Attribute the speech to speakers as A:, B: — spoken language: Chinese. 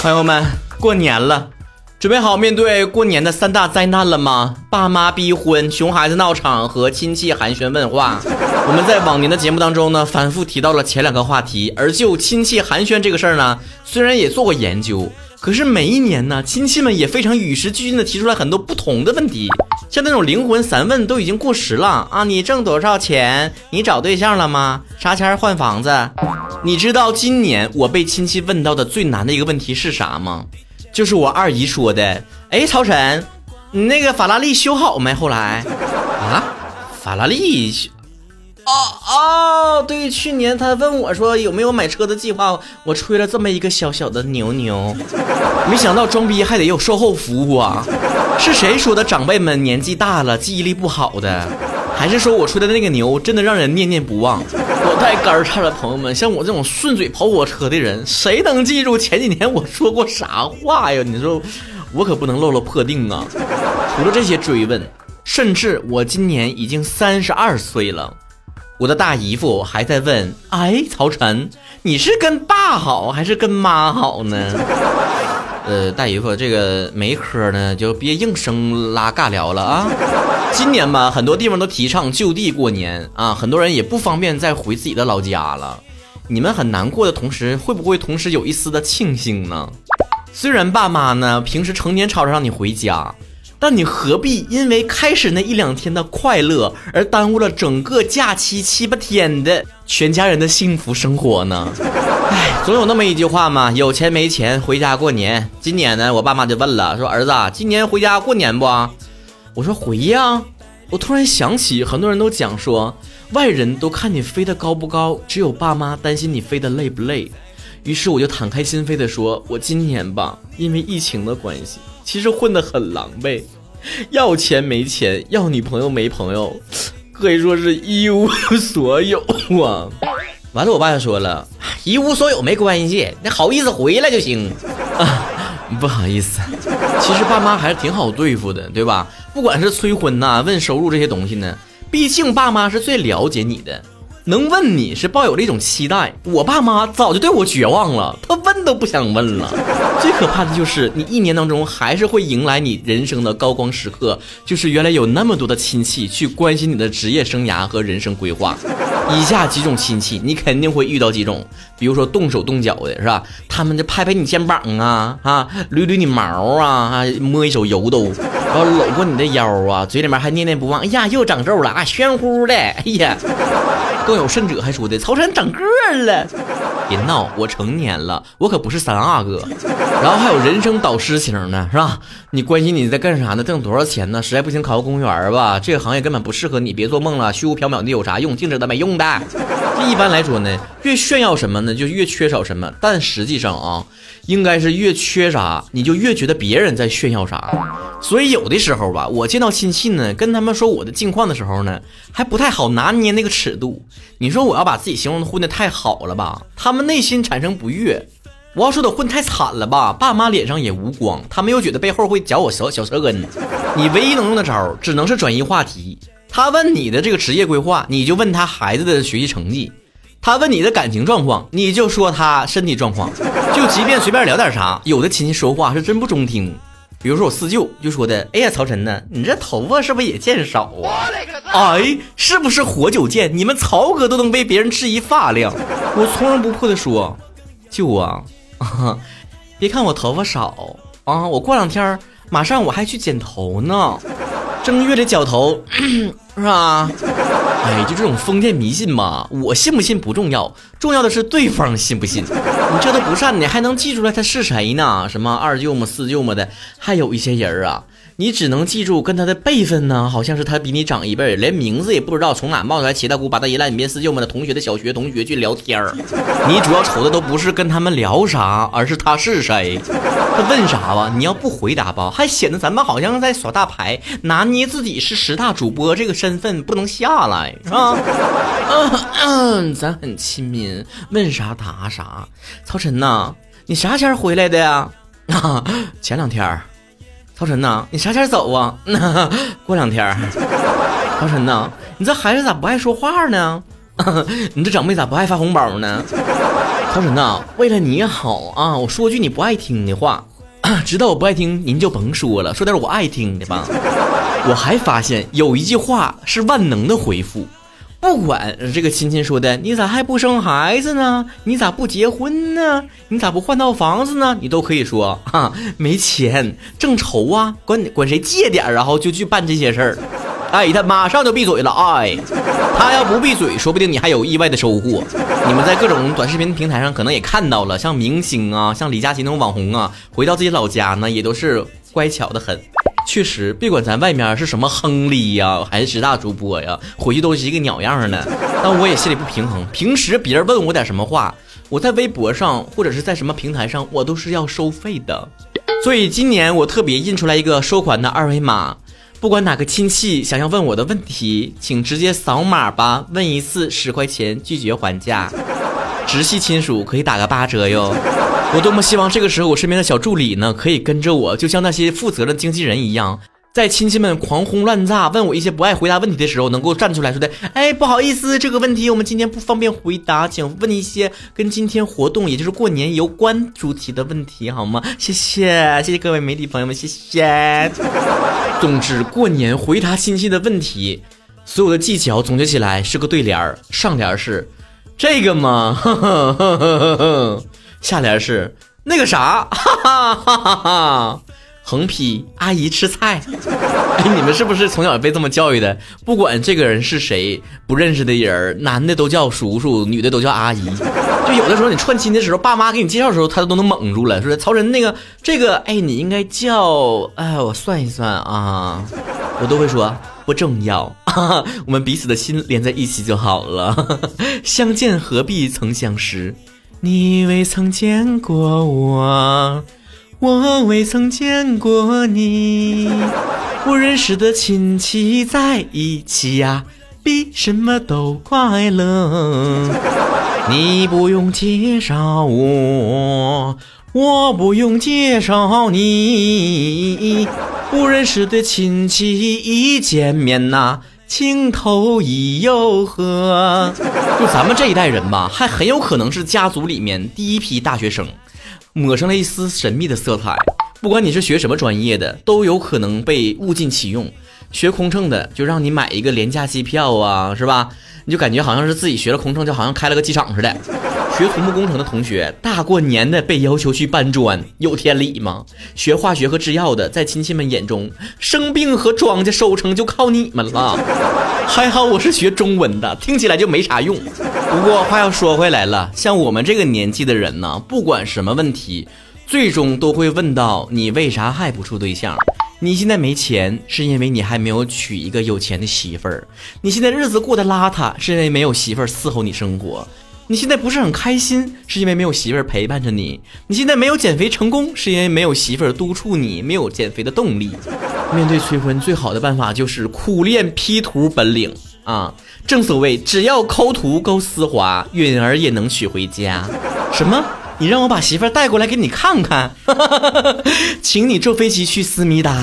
A: 朋友们，过年了，准备好面对过年的三大灾难了吗？爸妈逼婚、熊孩子闹场和亲戚寒暄问话。我们在往年的节目当中呢，反复提到了前两个话题。而就亲戚寒暄这个事儿呢，虽然也做过研究，可是每一年呢，亲戚们也非常与时俱进的提出来很多不同的问题。像那种灵魂三问都已经过时了啊！你挣多少钱？你找对象了吗？啥钱换房子？你知道今年我被亲戚问到的最难的一个问题是啥吗？就是我二姨说的。哎，曹晨，你那个法拉利修好没？后来啊，法拉利。哦哦，对，去年他问我说有没有买车的计划，我吹了这么一个小小的牛牛，没想到装逼还得有售后服务啊！是谁说的长辈们年纪大了记忆力不好的？还是说我吹的那个牛真的让人念念不忘？我太肝颤了，朋友们，像我这种顺嘴跑火车的人，谁能记住前几年我说过啥话呀？你说我可不能漏了破腚啊！除了这些追问，甚至我今年已经三十二岁了。我的大姨夫还在问：“哎，曹晨，你是跟爸好还是跟妈好呢？”呃，大姨夫，这个没嗑呢，就别硬生拉尬聊了啊。今年吧，很多地方都提倡就地过年啊，很多人也不方便再回自己的老家了。你们很难过的同时，会不会同时有一丝的庆幸呢？虽然爸妈呢平时成天吵着让你回家。但你何必因为开始那一两天的快乐而耽误了整个假期七八天的全家人的幸福生活呢？哎，总有那么一句话嘛，有钱没钱回家过年。今年呢，我爸妈就问了，说儿子，今年回家过年不？我说回呀。我突然想起，很多人都讲说，外人都看你飞得高不高，只有爸妈担心你飞得累不累。于是我就敞开心扉的说，我今年吧，因为疫情的关系。其实混得很狼狈，要钱没钱，要女朋友没朋友，可以说是一无所有啊。完了，我爸就说了，一无所有没关系，你好意思回来就行啊。不好意思，其实爸妈还是挺好对付的，对吧？不管是催婚呐、问收入这些东西呢，毕竟爸妈是最了解你的。能问你是抱有了一种期待，我爸妈早就对我绝望了，他问都不想问了。最可怕的就是你一年当中还是会迎来你人生的高光时刻，就是原来有那么多的亲戚去关心你的职业生涯和人生规划。以下几种亲戚你肯定会遇到几种，比如说动手动脚的是吧？他们就拍拍你肩膀啊啊，捋捋你毛啊啊，摸一手油都，然后搂过你的腰啊，嘴里面还念念不忘，哎呀又长肉了啊，玄乎的，哎呀。更有甚者还说的曹晨长个儿了，别闹，我成年了，我可不是三阿哥。然后还有人生导师型的，是吧？你关心你在干啥呢？挣多少钱呢？实在不行考个公务员吧，这个行业根本不适合你，别做梦了，虚无缥缈的有啥用？静止的没用的。这一般来说呢，越炫耀什么呢，就越缺少什么。但实际上啊，应该是越缺啥，你就越觉得别人在炫耀啥。所以有的时候吧，我见到亲戚呢，跟他们说我的近况的时候呢，还不太好拿捏那个尺度。你说我要把自己形容的混的太好了吧，他们内心产生不悦；我要说的混太惨了吧，爸妈脸上也无光，他们又觉得背后会嚼我小小舌根。你唯一能用的招，只能是转移话题。他问你的这个职业规划，你就问他孩子的学习成绩；他问你的感情状况，你就说他身体状况。就即便随便聊点啥，有的亲戚说话是真不中听。比如说我四舅就说的，哎呀，曹晨呢？你这头发是不是也见少啊？哎，是不是活久见？你们曹哥都能被别人质疑发量，我从容不迫的说，舅啊，别看我头发少啊，我过两天马上我还去剪头呢，正月的脚头 是吧？哎，就这种封建迷信嘛，我信不信不重要，重要的是对方信不信。你这都不善，你还能记出来他是谁呢？什么二舅母、四舅母的，还有一些人啊。你只能记住跟他的辈分呢，好像是他比你长一辈，连名字也不知道从哪冒出来七大姑八大姨烂你别四舅们的同学的小学同学去聊天儿。你主要愁的都不是跟他们聊啥，而是他是谁，他问啥吧？你要不回答吧，还显得咱们好像在耍大牌，拿捏自己是十大主播这个身份不能下来，是吧？嗯嗯，咱很亲民，问啥答啥。曹晨呐，你啥前回来的呀？啊，前两天。曹晨呐，你啥前走啊？过两天。曹晨呐，你这孩子咋不爱说话呢？你这长辈咋不爱发红包呢？康神呐，为了你好啊，我说句你不爱听的话，知道我不爱听，您就甭说了，说点我爱听的吧。我还发现有一句话是万能的回复。不管这个亲戚说的，你咋还不生孩子呢？你咋不结婚呢？你咋不换套房子呢？你都可以说啊，没钱正愁啊，管管谁借点然后就去办这些事儿。哎，他马上就闭嘴了。哎，他要不闭嘴，说不定你还有意外的收获。你们在各种短视频平台上可能也看到了，像明星啊，像李佳琦那种网红啊，回到自己老家呢，也都是乖巧的很。确实，别管咱外面是什么亨利呀，还是十大主播呀，回去都是一个鸟样的。但我也心里不平衡。平时别人问我点什么话，我在微博上或者是在什么平台上，我都是要收费的。所以今年我特别印出来一个收款的二维码，不管哪个亲戚想要问我的问题，请直接扫码吧，问一次十块钱，拒绝还价。直系亲属可以打个八折哟。我多么希望这个时候我身边的小助理呢，可以跟着我，就像那些负责的经纪人一样，在亲戚们狂轰乱炸问我一些不爱回答问题的时候，能够站出来说的，哎，不好意思，这个问题我们今天不方便回答，请问一些跟今天活动，也就是过年有关主题的问题好吗？谢谢，谢谢各位媒体朋友们，谢谢。总之，过年回答亲戚的问题，所有的技巧总结起来是个对联儿，上联是这个吗？下联是那个啥，哈哈哈哈哈。横批：阿姨吃菜。哎，你们是不是从小被这么教育的？不管这个人是谁，不认识的人，男的都叫叔叔，女的都叫阿姨。就有的时候你串亲的时候，爸妈给你介绍的时候，他都能蒙住了。说曹仁那个这个，哎，你应该叫……哎，我算一算啊，我都会说不重要，我们彼此的心连在一起就好了。相见何必曾相识。你未曾见过我，我未曾见过你。不认识的亲戚在一起呀，比什么都快乐。你不用介绍我，我不用介绍你。不认识的亲戚一见面呐。情投意又合，就咱们这一代人吧，还很有可能是家族里面第一批大学生，抹上了一丝神秘的色彩。不管你是学什么专业的，都有可能被物尽其用。学空乘的，就让你买一个廉价机票啊，是吧？你就感觉好像是自己学了空乘，就好像开了个机场似的。学土木工程的同学，大过年的被要求去搬砖，有天理吗？学化学和制药的，在亲戚们眼中，生病和庄稼收成就靠你们了。还好我是学中文的，听起来就没啥用。不过话又说回来了，像我们这个年纪的人呢，不管什么问题，最终都会问到你为啥还不处对象？你现在没钱，是因为你还没有娶一个有钱的媳妇儿；你现在日子过得邋遢，是因为没有媳妇儿伺候你生活。你现在不是很开心，是因为没有媳妇儿陪伴着你；你现在没有减肥成功，是因为没有媳妇儿督促你，没有减肥的动力。面对催婚，最好的办法就是苦练 P 图本领啊！正所谓，只要抠图够丝滑，允儿也能娶回家。什么？你让我把媳妇带过来给你看看？请你坐飞机去思密达。